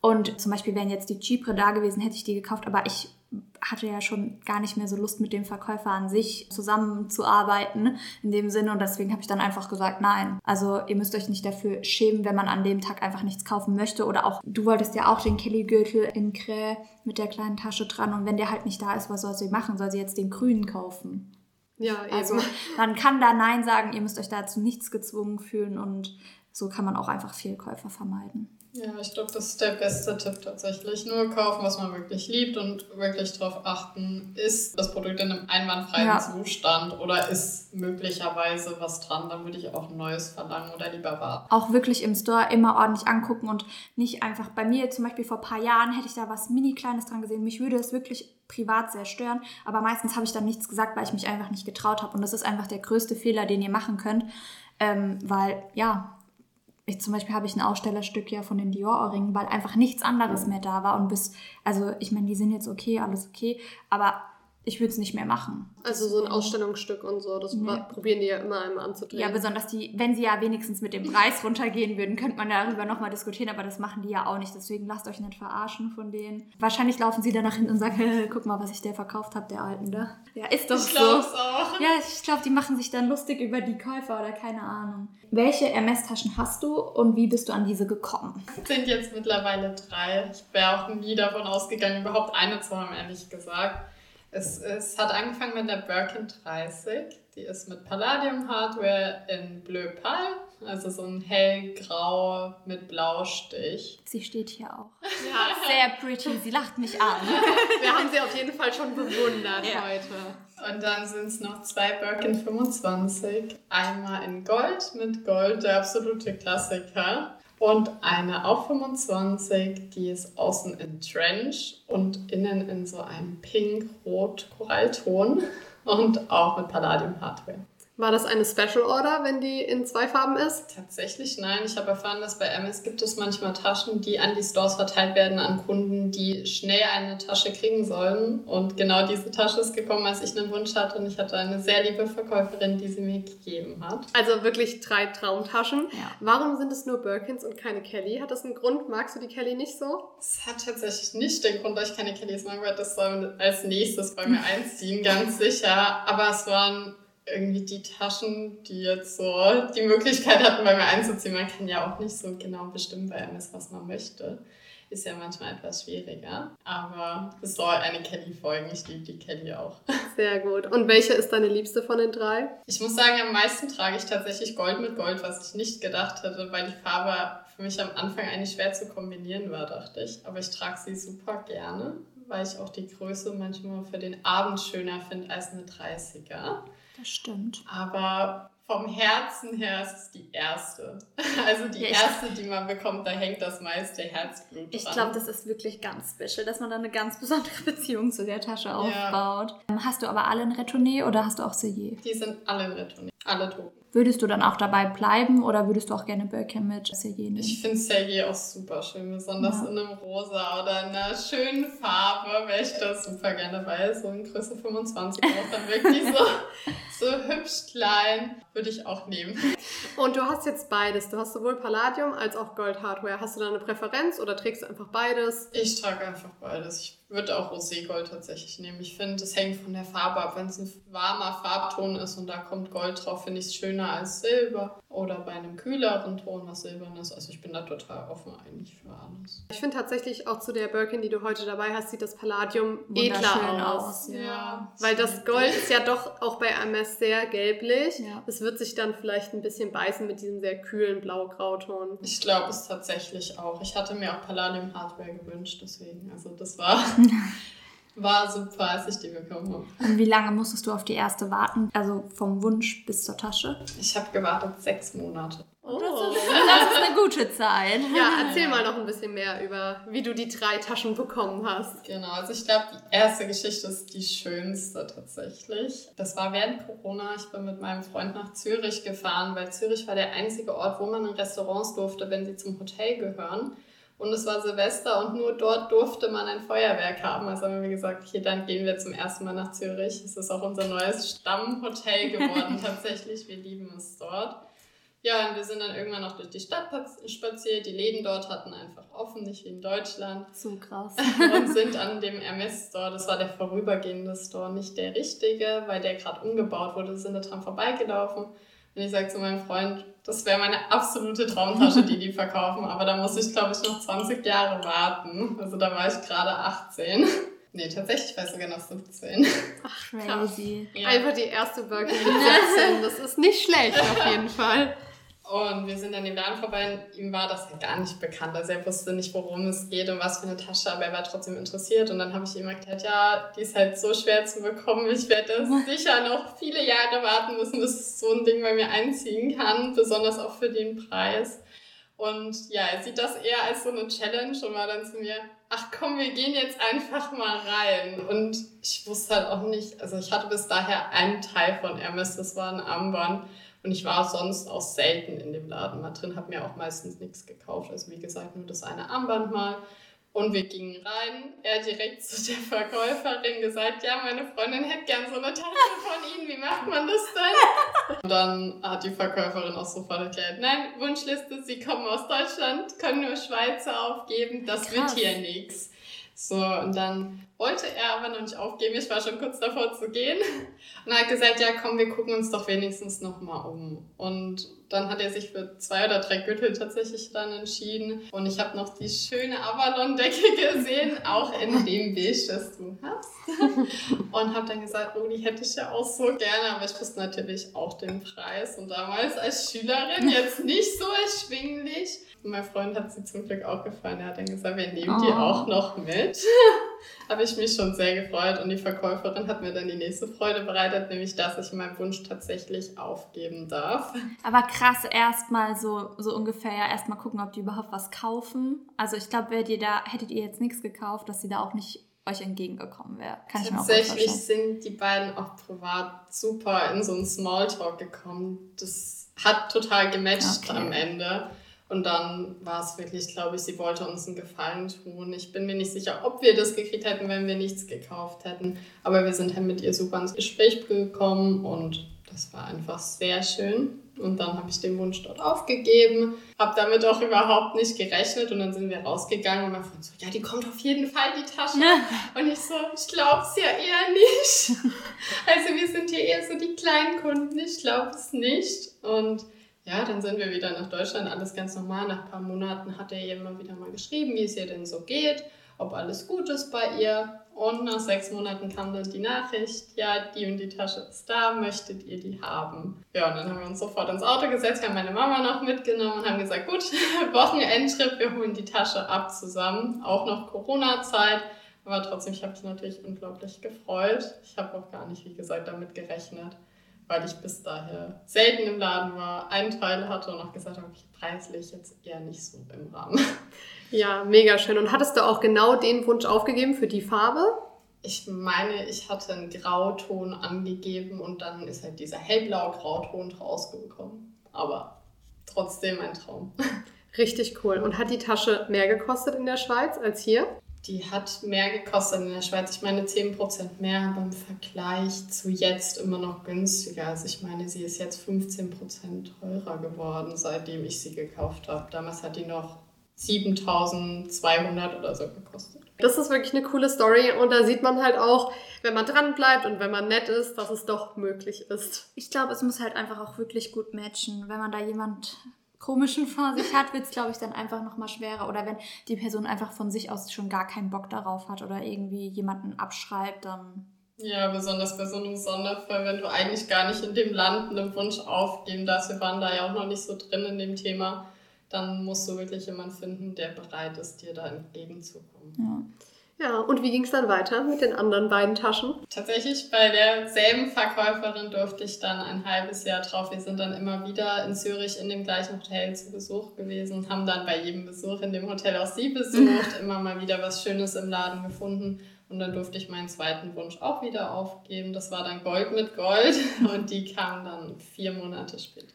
Und zum Beispiel wären jetzt die Cheapre da gewesen, hätte ich die gekauft, aber ich hatte ja schon gar nicht mehr so Lust mit dem Verkäufer an sich zusammenzuarbeiten in dem Sinne und deswegen habe ich dann einfach gesagt, nein. Also ihr müsst euch nicht dafür schämen, wenn man an dem Tag einfach nichts kaufen möchte oder auch, du wolltest ja auch den Kelly-Gürtel in Crä mit der kleinen Tasche dran und wenn der halt nicht da ist, was soll sie machen? Soll sie jetzt den grünen kaufen? Ja, eben. Also man kann da Nein sagen, ihr müsst euch dazu nichts gezwungen fühlen und so kann man auch einfach Fehlkäufer vermeiden. Ja, ich glaube, das ist der beste Tipp tatsächlich. Nur kaufen, was man wirklich liebt und wirklich darauf achten, ist das Produkt in einem einwandfreien Ja. Zustand oder ist möglicherweise was dran, dann würde ich auch ein neues verlangen oder lieber warten. auch wirklich im Store immer ordentlich angucken und nicht einfach bei mir zum Beispiel vor ein paar Jahren hätte ich da was mini kleines dran gesehen. Mich würde es wirklich privat sehr stören, aber meistens habe ich dann nichts gesagt, weil ich mich einfach nicht getraut habe und das ist einfach der größte Fehler, den ihr machen könnt, ähm, weil ja, ich zum Beispiel habe ich ein Ausstellerstück ja von den Dior-Ohrringen, weil einfach nichts anderes mehr da war und bis, also ich meine, die sind jetzt okay, alles okay, aber ich würde es nicht mehr machen. Also so ein Ausstellungsstück und so, das Nee. probieren die ja immer einmal anzudrehen. Ja, besonders die, wenn sie ja wenigstens mit dem Preis runtergehen würden, könnte man darüber nochmal diskutieren, aber das machen die ja auch nicht. Deswegen lasst euch nicht verarschen von denen. Wahrscheinlich laufen sie dann nach hinten und sagen, guck mal, was ich der verkauft habe, der Alten da. Ja, ist doch Ich so. glaube es auch. Ja, ich glaube, die machen sich dann lustig über die Käufer oder keine Ahnung. Welche MS-Taschen hast du und wie bist du an diese gekommen? Es sind jetzt mittlerweile drei. Ich wäre auch nie davon ausgegangen, überhaupt eine zu haben, ehrlich gesagt. Es, es hat angefangen mit der Birkin 30. Die ist mit Palladium Hardware in Bleu Pal, also so ein hellgrau mit Blaustich. Sie steht hier auch. Ja, Sehr pretty, sie lacht mich an. wir haben sie auf jeden Fall schon bewundert Ja. heute. Und dann sind es noch zwei Birkin 25. Einmal in Gold mit Gold, der absolute Klassiker. Und eine auch 25, die ist außen in Trench und innen in so einem pink-rot-Korallton und auch mit Palladium-Hardware. War das eine Special Order, wenn die in zwei Farben ist? Tatsächlich nein. Ich habe erfahren, dass bei MS gibt es manchmal Taschen, die an die Stores verteilt werden an Kunden, die schnell eine Tasche kriegen sollen. Und genau diese Tasche ist gekommen, als ich einen Wunsch hatte. Und ich hatte eine sehr liebe Verkäuferin, die sie mir gegeben hat. Also wirklich drei Traumtaschen. Ja. Warum sind es nur Birkins und keine Kelly? Hat das einen Grund? Magst du die Kelly nicht so? Es hat tatsächlich nicht den Grund, dass ich keine Kellys mag, weil das soll als nächstes bei mir einziehen, ganz sicher. Aber es waren irgendwie die Taschen, die jetzt so die Möglichkeit hatten, bei mir einzuziehen. Man kann ja auch nicht so genau bestimmen bei MS, was man möchte. Ist ja manchmal etwas schwieriger. Aber es soll eine Kelly folgen. Ich liebe die Kelly auch. Sehr gut. Und welche ist deine liebste von den drei? Ich muss sagen, am meisten trage ich tatsächlich Gold mit Gold, was ich nicht gedacht hätte, weil die Farbe für mich am Anfang eigentlich schwer zu kombinieren war, dachte ich. Aber ich trage sie super gerne, weil ich auch die Größe manchmal für den Abend schöner finde als eine 30er. Das stimmt. Aber vom Herzen her ist es die erste. Also die Ja, ich- erste, die man bekommt, da hängt das meiste Herzblut dran. Ich glaube, das ist wirklich ganz special, dass man da eine ganz besondere Beziehung zu der Tasche aufbaut. Ähm, Hast du aber alle in Retourné oder hast du auch Cellier? Die sind alle in Retourné, alle Token. Würdest du dann auch dabei bleiben oder würdest du auch gerne Birkin mit Cellier nehmen? Ich finde Sergei auch super schön, besonders Ja. in einem rosa oder in einer schönen Farbe wäre ich da super gerne dabei. So in Größe 25 auch dann wirklich so, so hübsch klein würde ich auch nehmen. Und du hast jetzt beides. Du hast sowohl Palladium als auch Gold Hardware. Hast du da eine Präferenz oder trägst du einfach beides? Ich trage einfach beides. Ich würde auch Roségold tatsächlich nehmen. Ich finde, es hängt von der Farbe ab. Wenn es ein warmer Farbton ist und da kommt Gold drauf, finde ich es schöner als Silber. Oder bei einem kühleren Ton, was silbern ist. Also ich bin da total offen eigentlich für alles. Ich finde tatsächlich auch zu der Birkin, die du heute dabei hast, sieht das Palladium edler aus. aus. Ja. Weil das Gold ist ja doch auch bei Hermes sehr gelblich. Ja. Es wird sich dann vielleicht ein bisschen beißen mit diesem sehr kühlen Blau-Grauton. Ich glaube es tatsächlich auch. Ich hatte mir auch Palladium Hardware gewünscht, deswegen. Also das war, war super, als ich die bekommen habe. Und wie lange musstest du auf die erste warten? Also vom Wunsch bis zur Tasche? Ich habe gewartet sechs Monate. Oh. Das ist eine gute Zeit. Ja, erzähl mal noch ein bisschen mehr über, wie du die drei Taschen bekommen hast. Genau, also ich glaube, die erste Geschichte ist die schönste tatsächlich. Das war während Corona. Ich bin mit meinem Freund nach Zürich gefahren, weil Zürich war der einzige Ort, wo man in Restaurants durfte, wenn sie zum Hotel gehören. Und es war Silvester und nur dort durfte man ein Feuerwerk haben. Also haben wir gesagt, okay, dann gehen wir zum ersten Mal nach Zürich. Es ist auch unser neues Stammhotel geworden tatsächlich. Wir lieben es dort. Ja, und wir sind dann irgendwann noch durch die Stadt spaziert. Die Läden dort hatten einfach offen, nicht wie in Deutschland. So krass. und sind an dem Hermes-Store, das war der vorübergehende Store, nicht der richtige, weil der gerade umgebaut wurde, sind da dran vorbeigelaufen. Und ich sage zu meinem Freund, das wäre meine absolute Traumtasche, die die verkaufen, aber da muss ich, glaube ich, noch 20 Jahre warten. Also da war ich gerade 18. Nee, tatsächlich war ich sogar noch 17. Crazy. Ja. Einfach die erste Birkin mit 16. Das ist nicht schlecht auf jeden Fall. Und wir sind an dem Laden vorbei und ihm war das ja gar nicht bekannt. Also er wusste nicht, worum es geht und was für eine Tasche, aber er war trotzdem interessiert. Und dann habe ich ihm erklärt, ja, die ist halt so schwer zu bekommen. Ich werde sicher noch viele Jahre warten müssen, bis so ein Ding bei mir einziehen kann, besonders auch für den Preis. Und ja, er sieht das eher als so eine Challenge und war dann zu mir, ach komm, wir gehen jetzt einfach mal rein. Und ich wusste halt auch nicht, also ich hatte bis daher einen Teil von Hermes, das war ein Armband. Und ich war sonst auch selten in dem Laden mal drin, habe mir auch meistens nichts gekauft. Also wie gesagt, nur das eine Armband mal. Und wir gingen rein. Er direkt zu der Verkäuferin gesagt, ja, meine Freundin hätte gern so eine Tasche von Ihnen. Wie macht man das denn? Und dann hat die Verkäuferin auch sofort erklärt, nein, Wunschliste, Sie kommen aus Deutschland, können nur Schweizer aufgeben, das Krass. wird hier nichts. So, und dann wollte er aber noch nicht aufgeben. Ich war schon kurz davor zu gehen. Und er hat gesagt, ja komm, wir gucken uns doch wenigstens nochmal um. Und dann hat er sich für zwei oder drei Gürtel tatsächlich dann entschieden. Und ich habe noch die schöne Avalon-Decke gesehen, auch in dem Beige, das du hast. Und habe dann gesagt, oh, die hätte ich ja auch so gerne. Aber ich wusste natürlich auch den Preis. Und damals als Schülerin jetzt nicht so erschwinglich. Und mein Freund hat sie zum Glück auch gefallen. Er hat dann gesagt, wir nehmen die Oh. auch noch mit. Habe ich mich schon sehr gefreut und die Verkäuferin hat mir dann die nächste Freude bereitet, nämlich dass ich meinen Wunsch tatsächlich aufgeben darf. Aber krass, erstmal so, so ungefähr ja erstmal gucken, ob die überhaupt was kaufen. Also ich glaube, wärt ihr da, hättet ihr jetzt nichts gekauft, dass sie da auch nicht euch entgegengekommen wäre. Kann Tatsächlich sind die beiden auch privat super in so einen Smalltalk gekommen. Das hat total gematcht Okay. am Ende. Und dann war es wirklich, glaube ich, sie wollte uns einen Gefallen tun. Ich bin mir nicht sicher, ob wir das gekriegt hätten, wenn wir nichts gekauft hätten. Aber wir sind halt mit ihr super ins Gespräch gekommen und das war einfach sehr schön. Und dann habe ich den Wunsch dort aufgegeben, habe damit auch überhaupt nicht gerechnet und dann sind wir rausgegangen und mein Freund so, ja, die kommt auf jeden Fall, die Tasche. Und ich so, ich glaub's ja eher nicht. Also wir sind hier eher so die kleinen Kunden, ich glaube es nicht. Und ja, dann sind wir wieder nach Deutschland, alles ganz normal. Nach ein paar Monaten hat er ihr immer wieder mal geschrieben, wie es ihr denn so geht, ob alles gut ist bei ihr. Und nach sechs Monaten kam dann die Nachricht, ja, die und die Tasche ist da, möchtet ihr die haben? Ja, und dann haben wir uns sofort ins Auto gesetzt, haben meine Mama noch mitgenommen und haben gesagt, gut, Wochenendtrip, wir holen die Tasche ab zusammen. Auch noch Corona-Zeit. Aber trotzdem, ich habe mich natürlich unglaublich gefreut. Ich habe auch gar nicht, wie gesagt, damit gerechnet, weil ich bis daher selten im Laden war, einen Teil hatte und auch gesagt habe, okay, preislich jetzt eher nicht so im Rahmen. Ja, mega schön. Und hattest du auch genau den Wunsch aufgegeben für die Farbe? Ich meine, ich hatte einen Grauton angegeben und dann ist halt dieser hellblaue Grauton rausgekommen. Aber trotzdem ein Traum. Richtig cool. Und hat die Tasche mehr gekostet in der Schweiz als hier? Die hat mehr gekostet in der Schweiz. Ich meine 10% mehr, aber im Vergleich zu jetzt immer noch günstiger. Also ich meine, sie ist jetzt 15% teurer geworden, seitdem ich sie gekauft habe. Damals hat die noch 7200 oder so gekostet. Das ist wirklich eine coole Story und da sieht man halt auch, wenn man dran bleibt und wenn man nett ist, dass es doch möglich ist. Ich glaube, es muss halt einfach auch wirklich gut matchen. Wenn man da jemand komischen vor sich hat, wird es, glaube ich, dann einfach nochmal schwerer. Oder wenn die Person einfach von sich aus schon gar keinen Bock darauf hat oder irgendwie jemanden abschreibt, dann. Ja, besonders bei so einem Sonderfall, wenn du eigentlich gar nicht in dem Land einen Wunsch aufgeben darfst. Wir waren da ja auch noch nicht so drin in dem Thema. Dann musst du wirklich jemanden finden, der bereit ist, dir da entgegenzukommen. Ja. Ja, und wie ging es dann weiter mit den anderen beiden Taschen? Tatsächlich bei derselben Verkäuferin durfte ich dann ein halbes Jahr drauf. Wir sind dann immer wieder in Zürich in dem gleichen Hotel zu Besuch gewesen haben dann bei jedem Besuch in dem Hotel auch sie besucht, immer mal wieder was Schönes im Laden gefunden. Und dann durfte ich meinen zweiten Wunsch auch wieder aufgeben. Das war dann Gold mit Gold und die kam dann vier Monate später.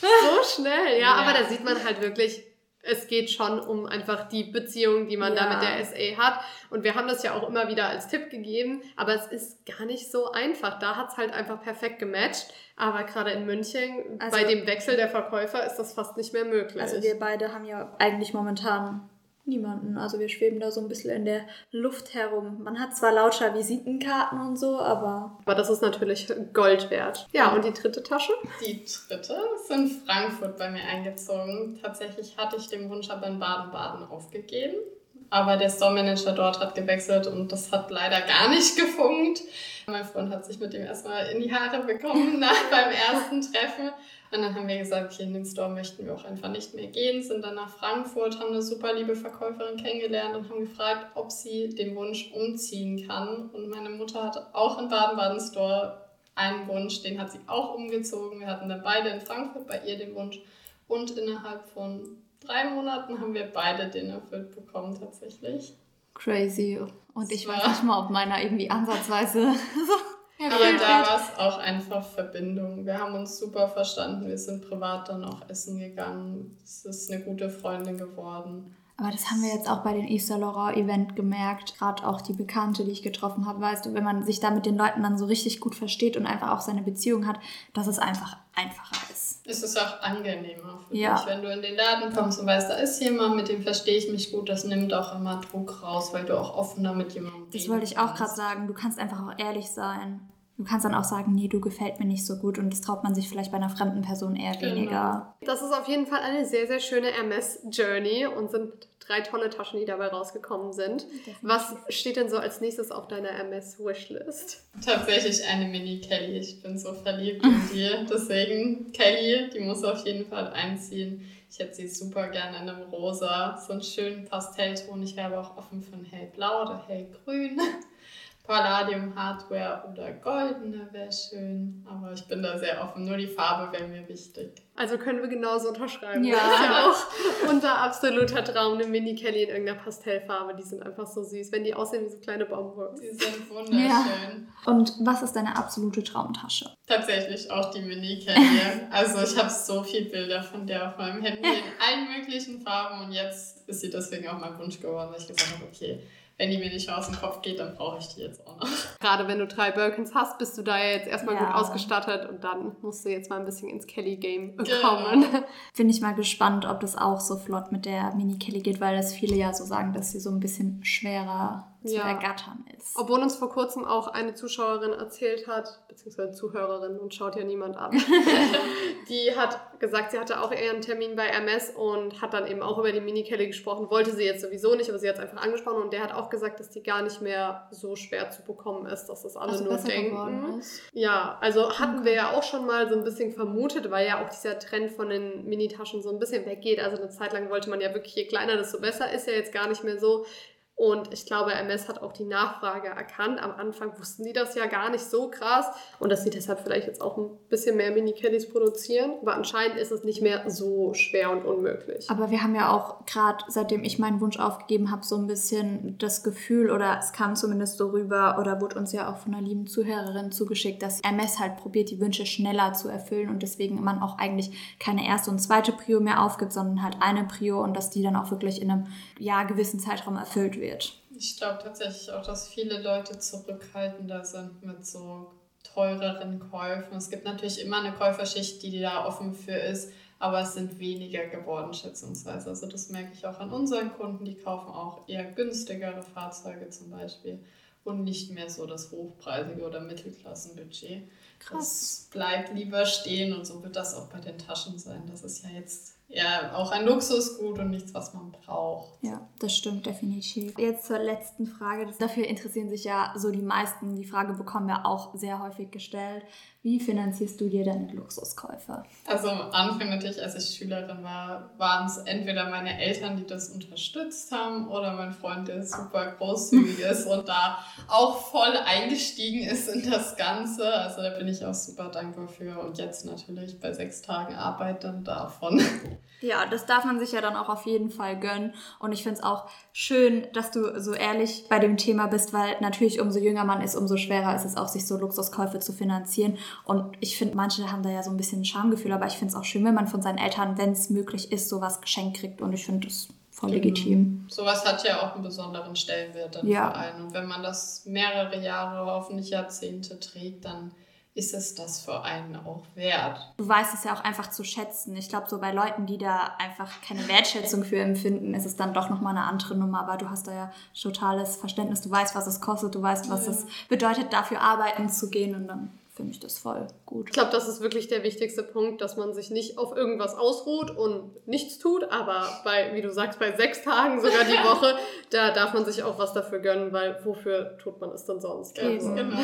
So schnell, ja, Ja. aber da sieht man halt wirklich, es geht schon um einfach die Beziehung, die man da Ja. mit der SA hat. Und wir haben das ja auch immer wieder als Tipp gegeben, aber es ist gar nicht so einfach. Da hat es halt einfach perfekt gematcht. Aber gerade in München, Also- bei dem Wechsel der Verkäufer, ist das fast nicht mehr möglich. Also wir beide haben ja eigentlich momentan niemanden. Also wir schweben da so ein bisschen in der Luft herum. Man hat zwar lauter Visitenkarten und so, aber aber das ist natürlich Gold wert. Ja, und die dritte Tasche? Die dritte ist in Frankfurt bei mir eingezogen. Tatsächlich hatte ich den Wunsch aber in Baden-Baden aufgegeben. Aber der Store-Manager dort hat gewechselt und das hat leider gar nicht gefunkt. Mein Freund hat sich mit dem erstmal in die Haare bekommen nach beim ersten Treffen. Und dann haben wir gesagt, okay, in den Store möchten wir auch einfach nicht mehr gehen, sind dann nach Frankfurt, haben eine super liebe Verkäuferin kennengelernt und haben gefragt, ob sie den Wunsch umziehen kann. Und meine Mutter hatte auch in Baden-Baden Store einen Wunsch, den hat sie auch umgezogen. Wir hatten dann beide in Frankfurt bei ihr den Wunsch. Und innerhalb von drei Monaten haben wir beide den erfüllt bekommen tatsächlich. crazy. Und ich Das weiß nicht mal, ob meiner irgendwie ansatzweise so Aber da war es auch einfach Verbindung. Wir haben uns super verstanden. Wir sind privat dann auch essen gegangen. Es ist eine gute Freundin geworden. Aber das haben wir jetzt auch bei den Easter Laura Event gemerkt. Gerade auch die Bekannte, die ich getroffen habe, weißt du, wenn man sich da mit den Leuten dann so richtig gut versteht und einfach auch seine Beziehung hat, dass es einfach einfacher ist. Es ist auch angenehmer für Ja. dich, wenn du in den Laden kommst und weißt, da ist jemand, mit dem verstehe ich mich gut. Das nimmt auch immer Druck raus, weil du auch offener mit jemandem Das reden wollte ich auch gerade sagen. Du kannst einfach auch ehrlich sein. Du kannst dann auch sagen, nee, du gefällt mir nicht so gut und das traut man sich vielleicht bei einer fremden Person eher Genau. weniger. Das ist auf jeden Fall eine sehr, sehr schöne MS-Journey und sind drei tolle Taschen, die dabei rausgekommen sind. Was steht denn so als nächstes auf deiner MS-Wishlist? Tatsächlich eine Mini-Kelly. Ich bin so verliebt in die. Deswegen, Kelly, die muss auf jeden Fall einziehen. Ich hätte sie super gerne in einem Rosa, so einen schönen Pastellton. Ich wäre aber auch offen für ein hellblau oder hellgrün. Palladium Hardware oder goldene wäre schön. Aber ich bin da sehr offen. Nur die Farbe wäre mir wichtig. Also können wir genauso unterschreiben. Ja. Das ist ja auch unser absoluter Traum, eine Mini-Kelly in irgendeiner Pastellfarbe. Die sind einfach so süß, wenn die aussehen wie so kleine Baumwurms. Die sind wunderschön. Und was ist deine absolute Traumtasche? Tatsächlich auch die Mini-Kelly. Also ich habe so viele Bilder von der auf meinem Handy in allen möglichen Farben und jetzt ist sie deswegen auch mein Wunsch geworden, weil ich gesagt habe, okay, wenn die mir nicht mehr aus dem Kopf geht, dann brauche ich die jetzt auch noch. Gerade wenn du drei Birkins hast, bist du da ja jetzt erstmal Ja. gut ausgestattet und dann musst du jetzt mal ein bisschen ins Kelly-Game kommen. Bin ich mal gespannt, ob das auch so flott mit der Mini Kelly geht, weil das viele ja so sagen, dass sie so ein bisschen schwerer zu Ja. ergattern ist. Obwohl uns vor kurzem auch eine Zuschauerin erzählt hat, beziehungsweise Zuhörerin und schaut ja niemand an, die hat gesagt, sie hatte auch eher einen Termin bei MS und hat dann eben auch über die Mini-Kelly gesprochen. Wollte sie jetzt sowieso nicht, aber sie hat es einfach angesprochen und der hat auch gesagt, dass die gar nicht mehr so schwer zu bekommen ist, dass das alle Also nur denken. ist. Ja, also hatten wir ja auch schon mal so ein bisschen vermutet, weil ja auch dieser Trend von den Minitaschen so ein bisschen weggeht. Also eine Zeit lang wollte man ja wirklich, je kleiner, desto besser, ist ja jetzt gar nicht mehr so. Und ich glaube, MS hat auch die Nachfrage erkannt. Am Anfang wussten die das ja gar nicht so krass. Und dass sie deshalb vielleicht jetzt auch ein bisschen mehr Mini-Kellys produzieren. Aber anscheinend ist es nicht mehr so schwer und unmöglich. Aber wir haben ja auch gerade, seitdem ich meinen Wunsch aufgegeben habe, so ein bisschen das Gefühl, oder es kam zumindest so rüber, oder wurde uns ja auch von einer lieben Zuhörerin zugeschickt, dass MS halt probiert, die Wünsche schneller zu erfüllen und deswegen man auch eigentlich keine erste und zweite Prio mehr aufgibt, sondern halt eine Prio und dass die dann auch wirklich in einem ja, gewissen Zeitraum erfüllt wird. Ich glaube tatsächlich auch, dass viele Leute zurückhaltender sind mit so teureren Käufen. Es gibt natürlich immer eine Käuferschicht, die da offen für ist, aber es sind weniger geworden, schätzungsweise. Also das merke ich auch an unseren Kunden, die kaufen auch eher günstigere Fahrzeuge zum Beispiel und nicht mehr so das hochpreisige oder Mittelklassenbudget. Krass. Das bleibt lieber stehen und so wird das auch bei den Taschen sein. Das ist ja jetzt ja auch ein Luxusgut und nichts, was man braucht. Ja, das stimmt definitiv. Jetzt zur letzten Frage. Dafür interessieren sich ja so die meisten. Die Frage bekommen wir auch sehr häufig gestellt. Wie finanzierst du dir deine Luxuskäufe? Also am Anfang natürlich, als ich Schülerin war, waren es entweder meine Eltern, die das unterstützt haben, oder mein Freund, der super großzügig ist und da auch voll eingestiegen ist in das Ganze. Also da bin ich auch super dankbar für. Und jetzt natürlich bei sechs Tagen Arbeit dann davon. Ja, das darf man sich ja dann auch auf jeden Fall gönnen. Und ich finde es auch schön, dass du so ehrlich bei dem Thema bist, weil natürlich umso jünger man ist, umso schwerer ist es auch, sich so Luxuskäufe zu finanzieren. Und ich finde, manche haben da ja so ein bisschen ein Schamgefühl, aber ich finde es auch schön, wenn man von seinen Eltern, wenn es möglich ist, sowas geschenkt kriegt. Und ich finde das voll genau. legitim. Sowas hat ja auch einen besonderen Stellenwert dann ja. für einen. Und wenn man das mehrere Jahre, hoffentlich Jahrzehnte trägt, dann ist es das für einen auch wert. Du weißt es ja auch einfach zu schätzen. Ich glaube, so bei Leuten, die da einfach keine Wertschätzung für empfinden, ist es dann doch nochmal eine andere Nummer. Aber du hast da ja totales Verständnis. Du weißt, was es kostet. Du weißt, was ja. es bedeutet, dafür arbeiten zu gehen. Und dann finde ich das voll gut. Ich glaube, das ist wirklich der wichtigste Punkt, dass man sich nicht auf irgendwas ausruht und nichts tut, aber bei, wie du sagst, bei sechs Tagen sogar die Woche, da darf man sich auch was dafür gönnen, weil wofür tut man es denn sonst? Also. Genau.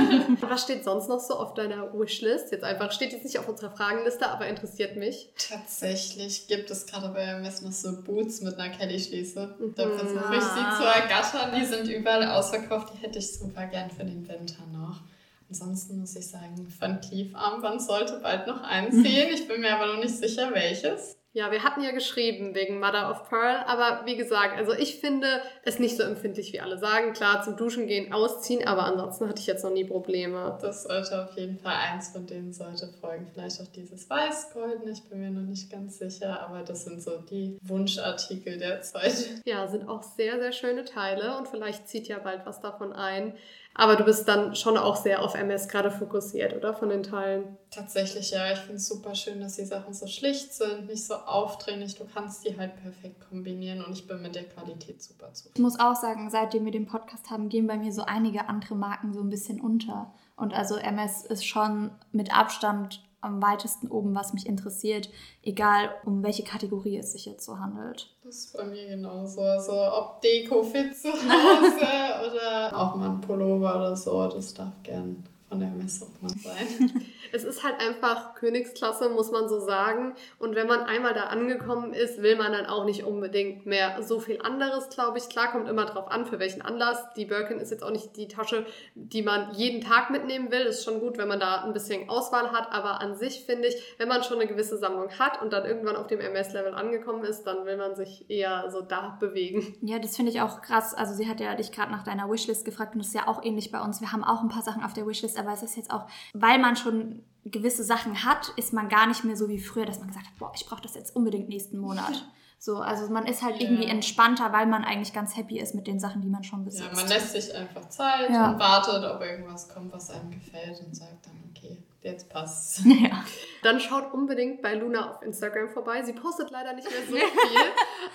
was steht sonst noch so auf deiner Wishlist? Jetzt einfach, steht jetzt nicht auf unserer Fragenliste, aber interessiert mich. Tatsächlich gibt es gerade bei MS noch so Boots mit einer Kelly-Schließe. Mhm. Da versuche ich sie zu ergattern. Die sind überall ausverkauft. Die hätte ich super gern für den Winter noch. Ansonsten muss ich sagen, Van Cleef Armband sollte bald noch einziehen. Ich bin mir aber noch nicht sicher, welches. Ja, wir hatten ja geschrieben wegen Mother of Pearl, aber wie gesagt, also ich finde es nicht so empfindlich, wie alle sagen. Klar, zum Duschen gehen, ausziehen, aber ansonsten hatte ich jetzt noch nie Probleme. Das sollte auf jeden Fall eins von denen sollte folgen. Vielleicht auch dieses Weiß-Golden, ich bin mir noch nicht ganz sicher, aber das sind so die Wunschartikel der Zeit. Ja, sind auch sehr, sehr schöne Teile und vielleicht zieht ja bald was davon ein. Aber du bist dann schon auch sehr auf MS gerade fokussiert, oder? Von den Teilen. Tatsächlich, ja. Ich finde es super schön, dass die Sachen so schlicht sind, nicht so aufdringlich. Du kannst die halt perfekt kombinieren und ich bin mit der Qualität super zufrieden. Ich muss auch sagen, seitdem wir den Podcast haben, gehen bei mir so einige andere Marken so ein bisschen unter. Und also MS ist schon mit Abstand am weitesten oben, was mich interessiert, egal um welche Kategorie es sich jetzt so handelt. Das ist bei mir genauso. Also ob Deko fit zu Hause oder auch mal ein Pullover oder so, das darf gern von der Messe sein. es ist halt einfach Königsklasse, muss man so sagen. Und wenn man einmal da angekommen ist, will man dann auch nicht unbedingt mehr so viel anderes, glaube ich. Klar, kommt immer drauf an, für welchen Anlass. Die Birkin ist jetzt auch nicht die Tasche, die man jeden Tag mitnehmen will. Ist schon gut, wenn man da ein bisschen Auswahl hat. Aber an sich finde ich, wenn man schon eine gewisse Sammlung hat und dann irgendwann auf dem MS-Level angekommen ist, dann will man sich eher so da bewegen. Ja, das finde ich auch krass. Also sie hat ja dich gerade nach deiner Wishlist gefragt und das ist ja auch ähnlich bei uns. Wir haben auch ein paar Sachen auf der Wishlist, aber es ist jetzt auch, weil man schon gewisse Sachen hat, ist man gar nicht mehr so wie früher, dass man gesagt hat, boah, ich brauche das jetzt unbedingt nächsten Monat. So, also man ist halt ja. irgendwie entspannter, weil man eigentlich ganz happy ist mit den Sachen, die man schon besitzt. Ja, man lässt sich einfach Zeit ja. und wartet, ob irgendwas kommt, was einem gefällt und sagt dann, okay, jetzt passt. Ja. Dann schaut unbedingt bei Luna auf Instagram vorbei. Sie postet leider nicht mehr so viel,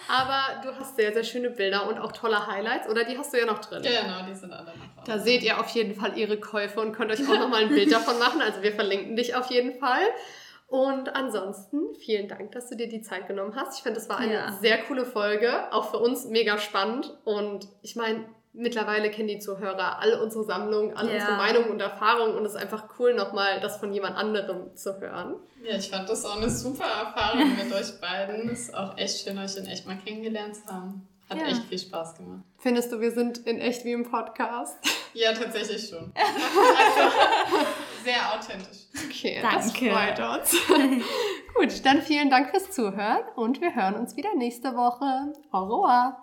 aber du hast sehr, sehr schöne Bilder und auch tolle Highlights. Oder die hast du ja noch drin. Genau, die sind alle noch. Da seht ihr auf jeden Fall ihre Käufe und könnt euch auch nochmal ein Bild davon machen. Also wir verlinken dich auf jeden Fall. Und ansonsten vielen Dank, dass du dir die Zeit genommen hast. Ich finde, das war eine ja. sehr coole Folge, auch für uns mega spannend. Und ich meine, mittlerweile kennen die Zuhörer alle unsere Sammlungen, alle ja. unsere Meinungen und Erfahrungen und es ist einfach cool, nochmal das von jemand anderem zu hören. Ja, ich fand das auch eine super Erfahrung mit euch beiden. Es ist auch echt schön, euch in echt mal kennengelernt zu haben. Hat ja. echt viel Spaß gemacht. Findest du, wir sind in echt wie im Podcast? Ja, tatsächlich schon. also, sehr authentisch. Okay, Danke. das freut uns. Gut, dann vielen Dank fürs Zuhören und wir hören uns wieder nächste Woche. Au revoir.